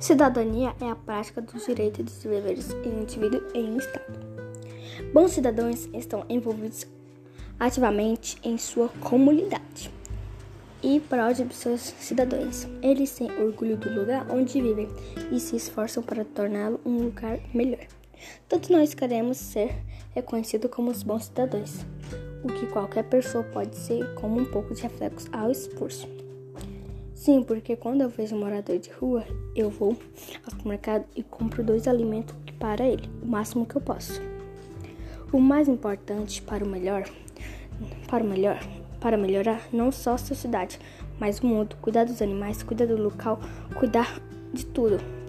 Cidadania é a prática dos direitos e dos deveres em indivíduo e em Estado. Bons cidadãos estão envolvidos ativamente em sua comunidade e prol dos seus cidadãos. Eles têm orgulho do lugar onde vivem e se esforçam para torná-lo um lugar melhor. Todos nós queremos ser reconhecidos como os bons cidadãos, o que qualquer pessoa pode ser como um pouco de reflexo ao esforço. Sim, porque quando eu vejo um morador de rua, eu vou ao supermercado e compro dois alimentos para ele, o máximo que eu posso. O mais importante para o melhor, para o melhor, para melhorar não só a sua cidade, mas o mundo, cuidar dos animais, cuidar do local, cuidar de tudo.